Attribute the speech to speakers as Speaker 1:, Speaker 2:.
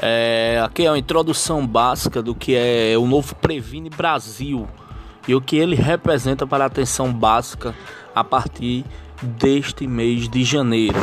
Speaker 1: É, aqui é uma introdução básica do que é o novo Previne Brasil e o que ele representa para a atenção básica a partir deste mês de janeiro.